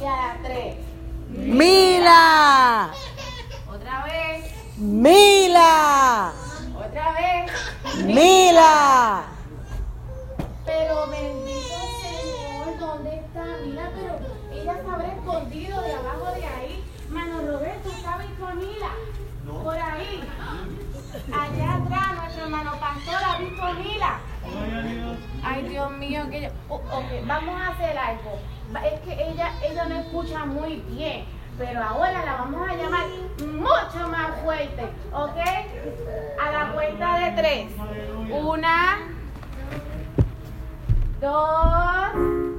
Y a la tres. Mila. Otra vez. Mila. Otra vez. Mila. Pero bendito Señor, ¿dónde está? Mira, pero ella se habrá escondido de abajo de ahí. Mano Roberto, ¿está visto a Mila? Por ahí. Allá atrás, nuestro hermano pastor ha visto a Mila. Ay, Dios mío, que. Oh, ok, vamos a hacer algo. Es que ella, ella no escucha muy bien, pero ahora la vamos a llamar mucho más fuerte, ¿ok? A la cuenta de tres. Una, dos.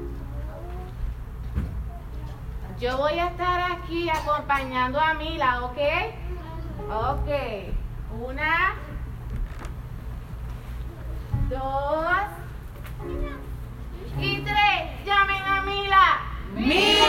Yo voy a estar aquí acompañando a Mila, ¿ok? Ok. Una, dos y tres. Llamen a Mila. Mila.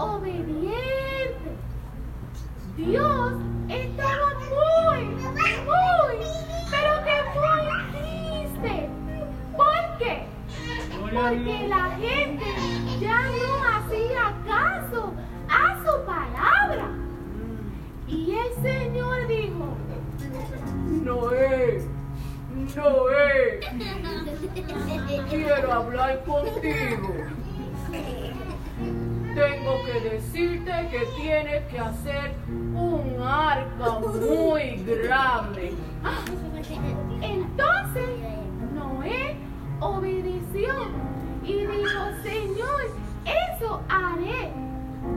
Obediente. Dios estaba muy, muy, pero que muy triste. ¿Por qué? Porque la gente ya no hacía caso a su palabra. Y el Señor dijo, Noé, Noé, quiero hablar contigo. Tengo que decirte que tienes que hacer un arca muy grande. Entonces Noé obedeció y dijo, Señor, eso haré.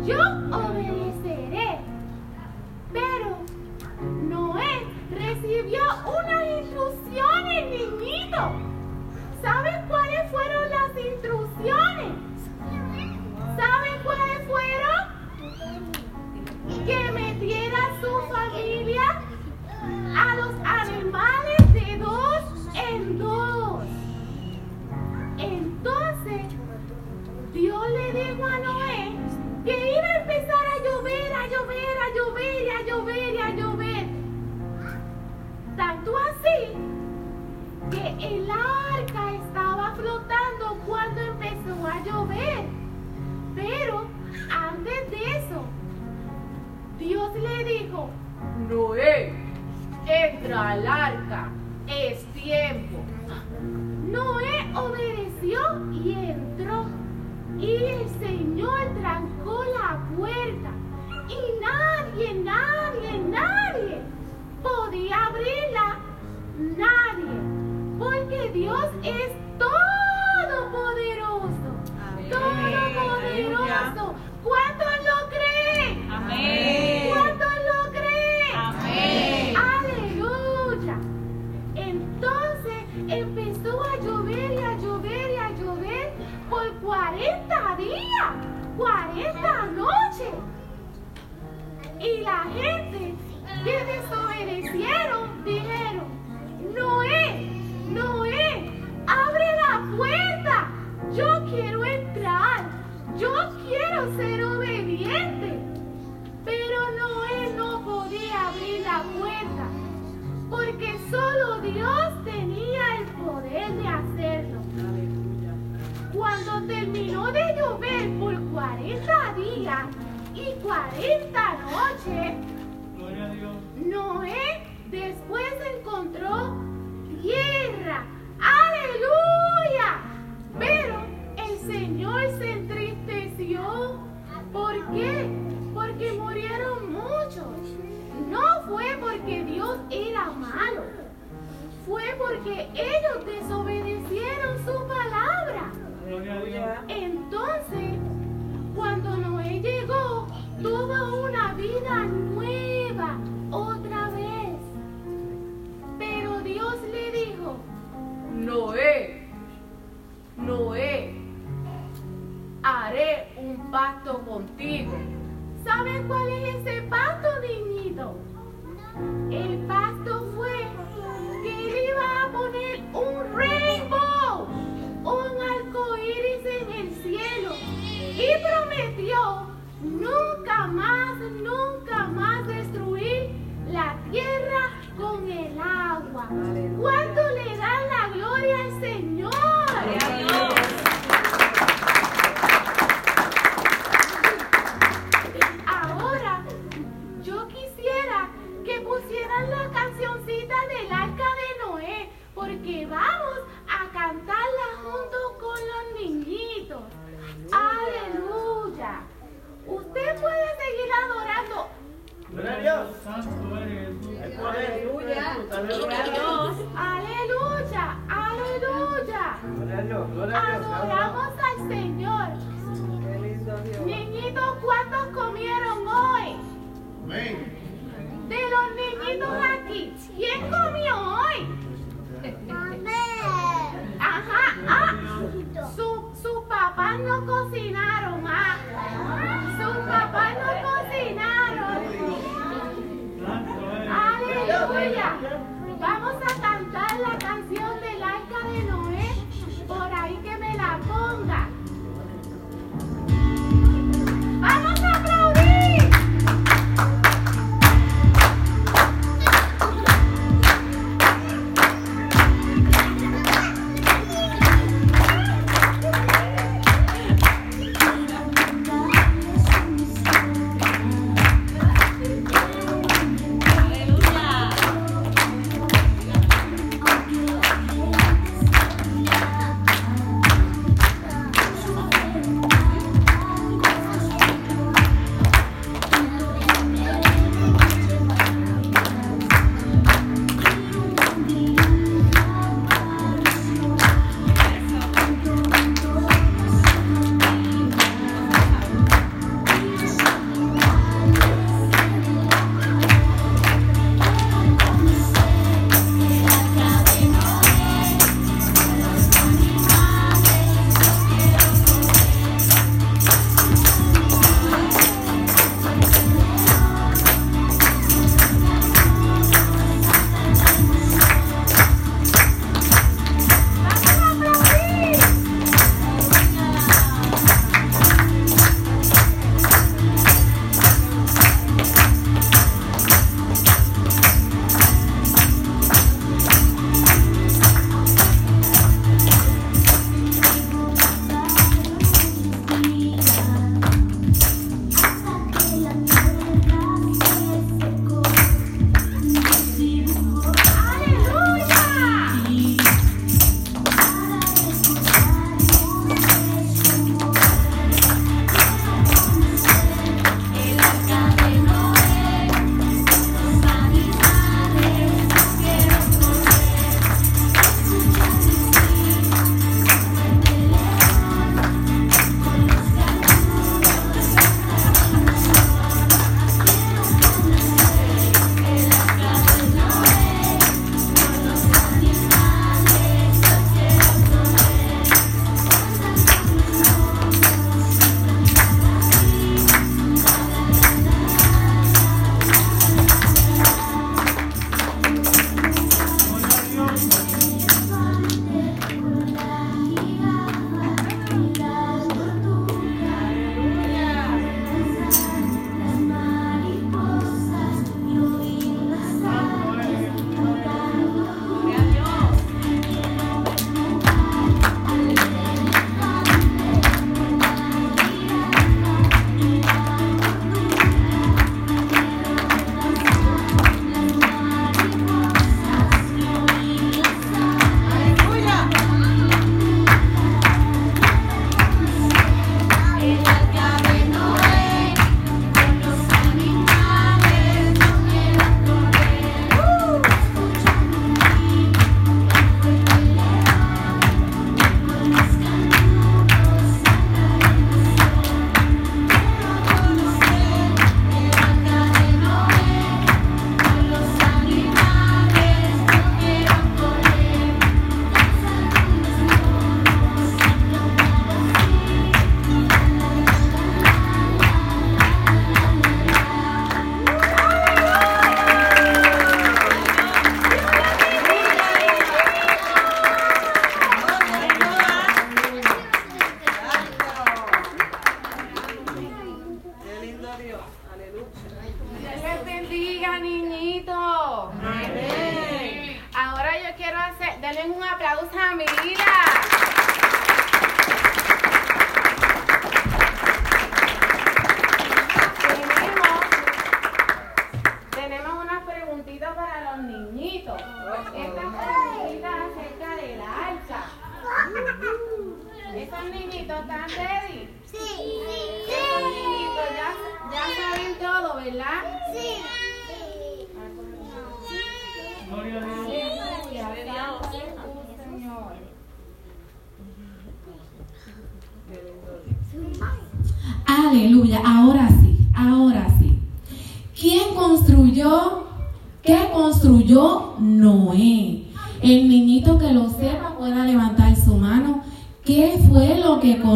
Yo obedeceré. Pero Noé recibió unas instrucciones, niñito. ¿Sabes cuáles le dijo, Noé, entra al arca, es tiempo. Noé obedeció la gente que desobedecieron dijeron, Noé, Noé, abre la puerta, yo quiero entrar, yo quiero ser obediente. Pero Noé no podía abrir la puerta, porque solo Dios tenía el poder de hacerlo. Cuando terminó de llover por 40 días y 40 tuvo una vida nueva otra Vamos lá! Un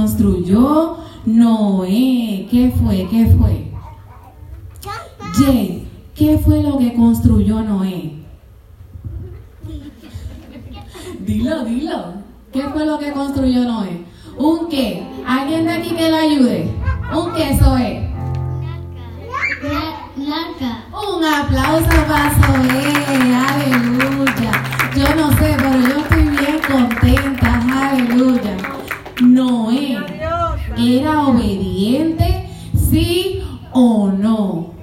construyó Noé? ¿Qué fue? ¿Qué fue? Jay, ¿qué fue lo que construyó Noé? Dilo, dilo. ¿Qué fue lo que construyó Noé? ¿Un qué? ¿Alguien de aquí que lo ayude? ¿Un qué es? Un aplauso para Zoe, era obediente, sí o no.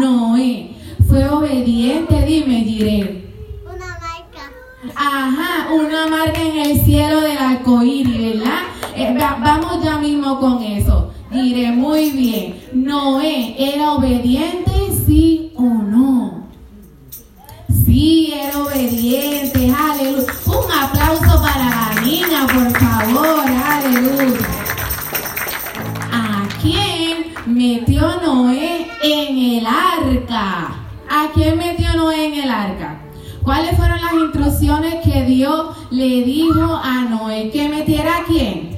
Noé fue obediente, dime, Jirel. Una marca. Ajá, una marca en el cielo del arco iris, ¿verdad? Eh, va- vamos ya mismo con eso. Diré muy bien. Noé era obediente, sí quién metió Noé en el arca? ¿Cuáles fueron las instrucciones que Dios le dijo a Noé? ¿Que metiera a quién?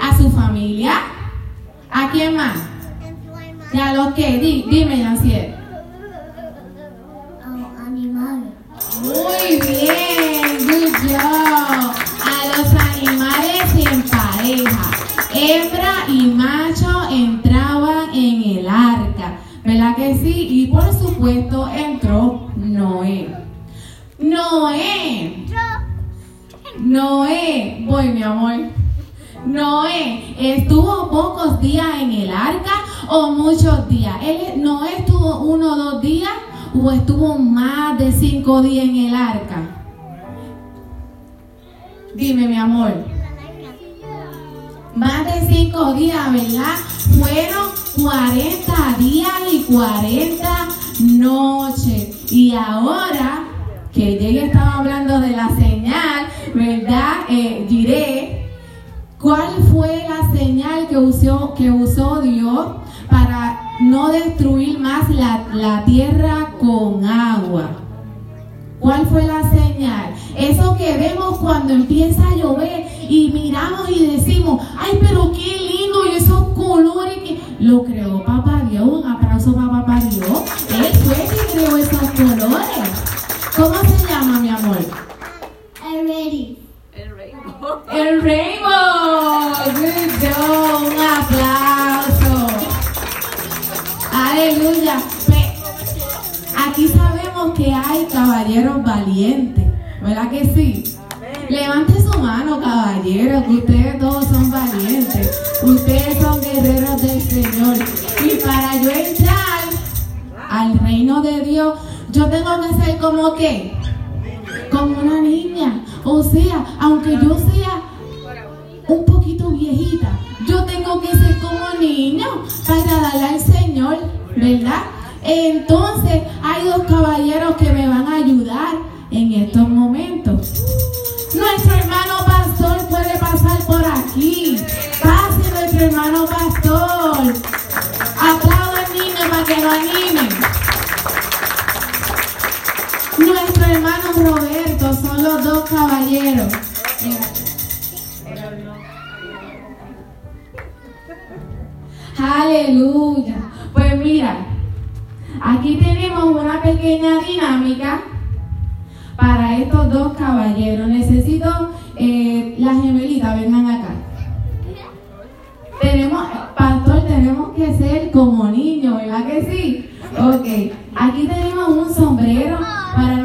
¿A su familia? ¿A quién más? ¿Y a los que? Di- dime, Yanciel. Supuesto entró Noé. Noé. Noé. Voy, mi amor. Noé estuvo pocos días en el arca o muchos días. Él, Noé estuvo uno o dos días o estuvo más de cinco días en el arca. Dime, mi amor. Más de cinco días, ¿verdad? Fueron 40 días y 40 noches. Y ahora que ella estaba hablando de la señal, ¿verdad? Eh, diré, ¿cuál fue la señal que usó, que usó Dios para no destruir más la, la tierra con agua? ¿Cuál fue la señal? Eso que vemos cuando empieza a llover y miramos y decimos, ay, pero qué lindo y esos colores que lo creó papá Dios. Un poquito viejita, yo tengo que ser como niño para darle al Señor, ¿verdad? Entonces, hay dos caballeros que me van a ayudar en estos momentos. Nuestro hermano pastor puede pasar por aquí. Pase nuestro hermano pastor. Aplaudan niños para que lo animen. Nuestro hermano Roberto son los dos caballeros. Aleluya. Pues mira, aquí tenemos una pequeña dinámica para estos dos caballeros. Necesito eh, las gemelitas, vengan acá. Tenemos, pastor, tenemos que ser como niños, ¿verdad que sí? Ok, aquí tenemos un sombrero para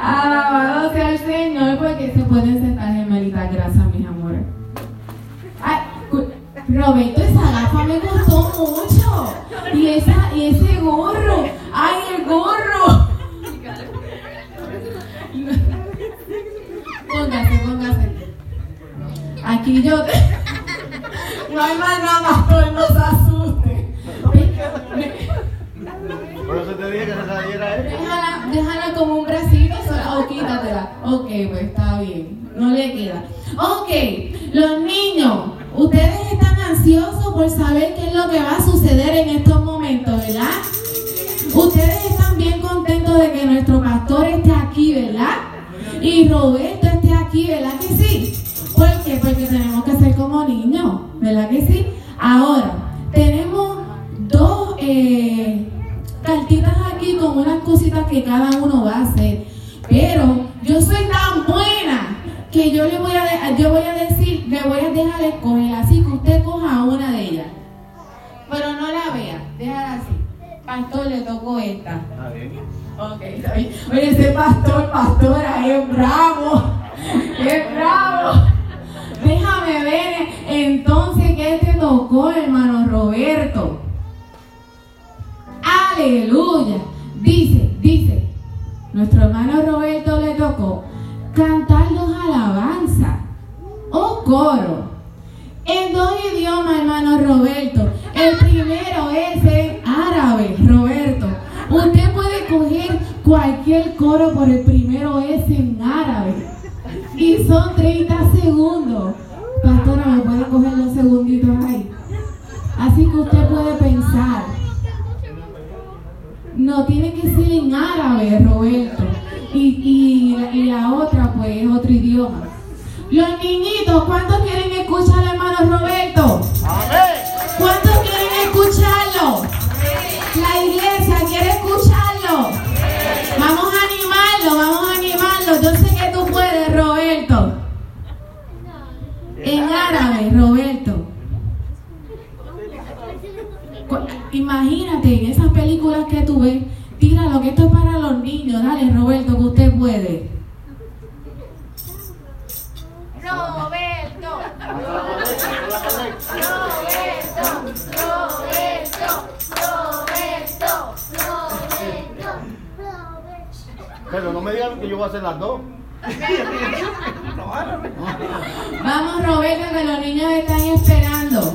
Alabado sea el Señor, porque se pueden sentar gemelitas. Gracias, mis amores. Ay, Roberto, esa gafa me gustó mucho. Y, esa, y ese gorro. Ay, el gorro. Póngase, póngase. Aquí yo. No hay más nada, no se asuste. Déjala, déjala como un bracito o quítatela. Ok, pues está bien. No le queda. Ok, los niños, ustedes están ansiosos por saber qué es lo que va a suceder en estos momentos, ¿verdad? Ustedes están bien contentos de que nuestro pastor esté aquí, ¿verdad? Y Roberto esté aquí, ¿verdad que sí? Cada uno va a hacer. Pero yo soy tan buena que yo le voy a, yo voy a decir, le voy a dejar escoger, así que usted coja una de ellas. Pero no la vea, déjala así. Pastor, le tocó esta. Bien. Ok, está bien. Oye, ese pastor, pastora, es bravo. Hermano Roberto. El primero es en árabe, Roberto. Usted puede coger cualquier coro, por el primero es en árabe. Y son 30 segundos. En esas películas que tú ves, tíralo que esto es para los niños. Dale, Roberto, que usted puede. Roberto. Roberto. Roberto. Roberto. Pero no me digan que yo voy a hacer las dos. Vamos, Roberto, que los niños están esperando.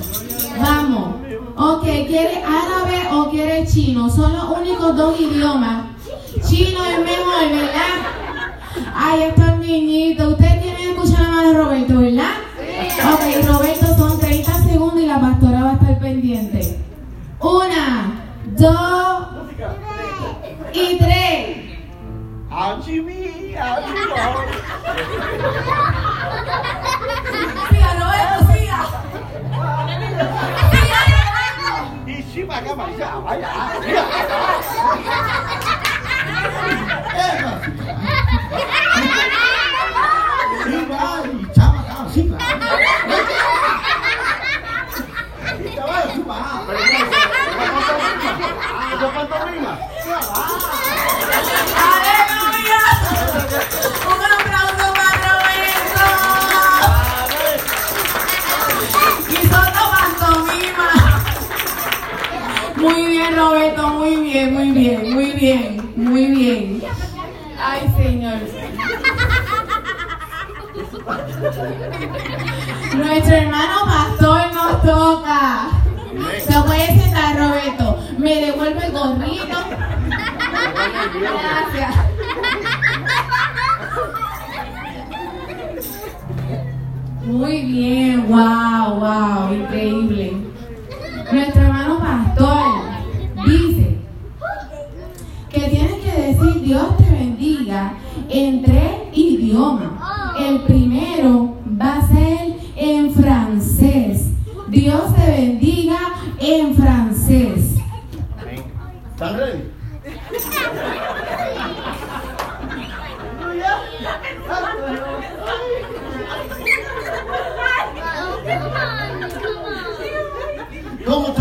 Vamos. Ok, ¿quiere árabe o quiere chino? Son los únicos dos idiomas. Chino es mejor, ¿verdad? Ay, estos niñitos. Ustedes quieren escuchar a mano Roberto, ¿verdad? Ok, Roberto, son 30 segundos y la pastora va a estar pendiente. Una, dos y tres. ¡Achimi! ¡Achimi! Roberto. Y sí, para acá, para allá, vaya. Sí, va, y chava, acá, sí, claro. Y chaval, sí, va. Pero no, ¿eso pantomima? ¡Aleluya! Un bien, Roberto, muy bien, muy bien, muy bien, muy bien. Ay, señor. Nuestro hermano pastor nos toca. Se puede sentar, Roberto. Me devuelve el. Gracias. Muy bien, wow, wow, increíble. Nuestro hermano pastor. Como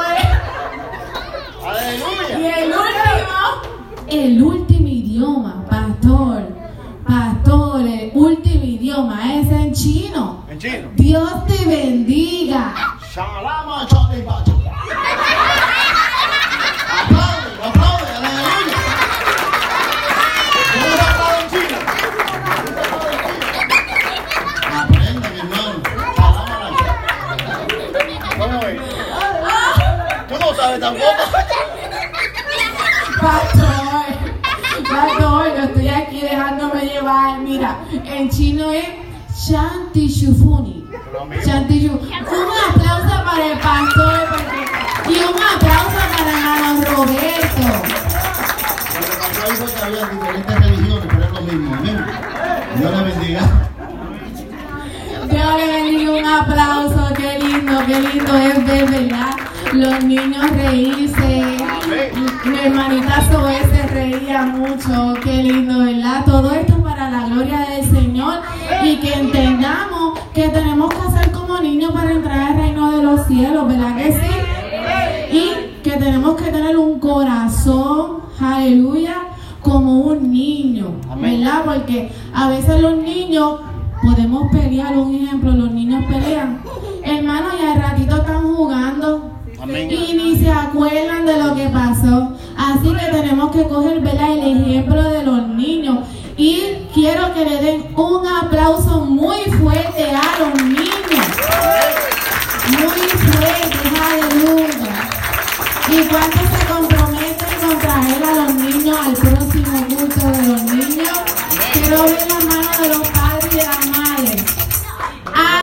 el último idioma.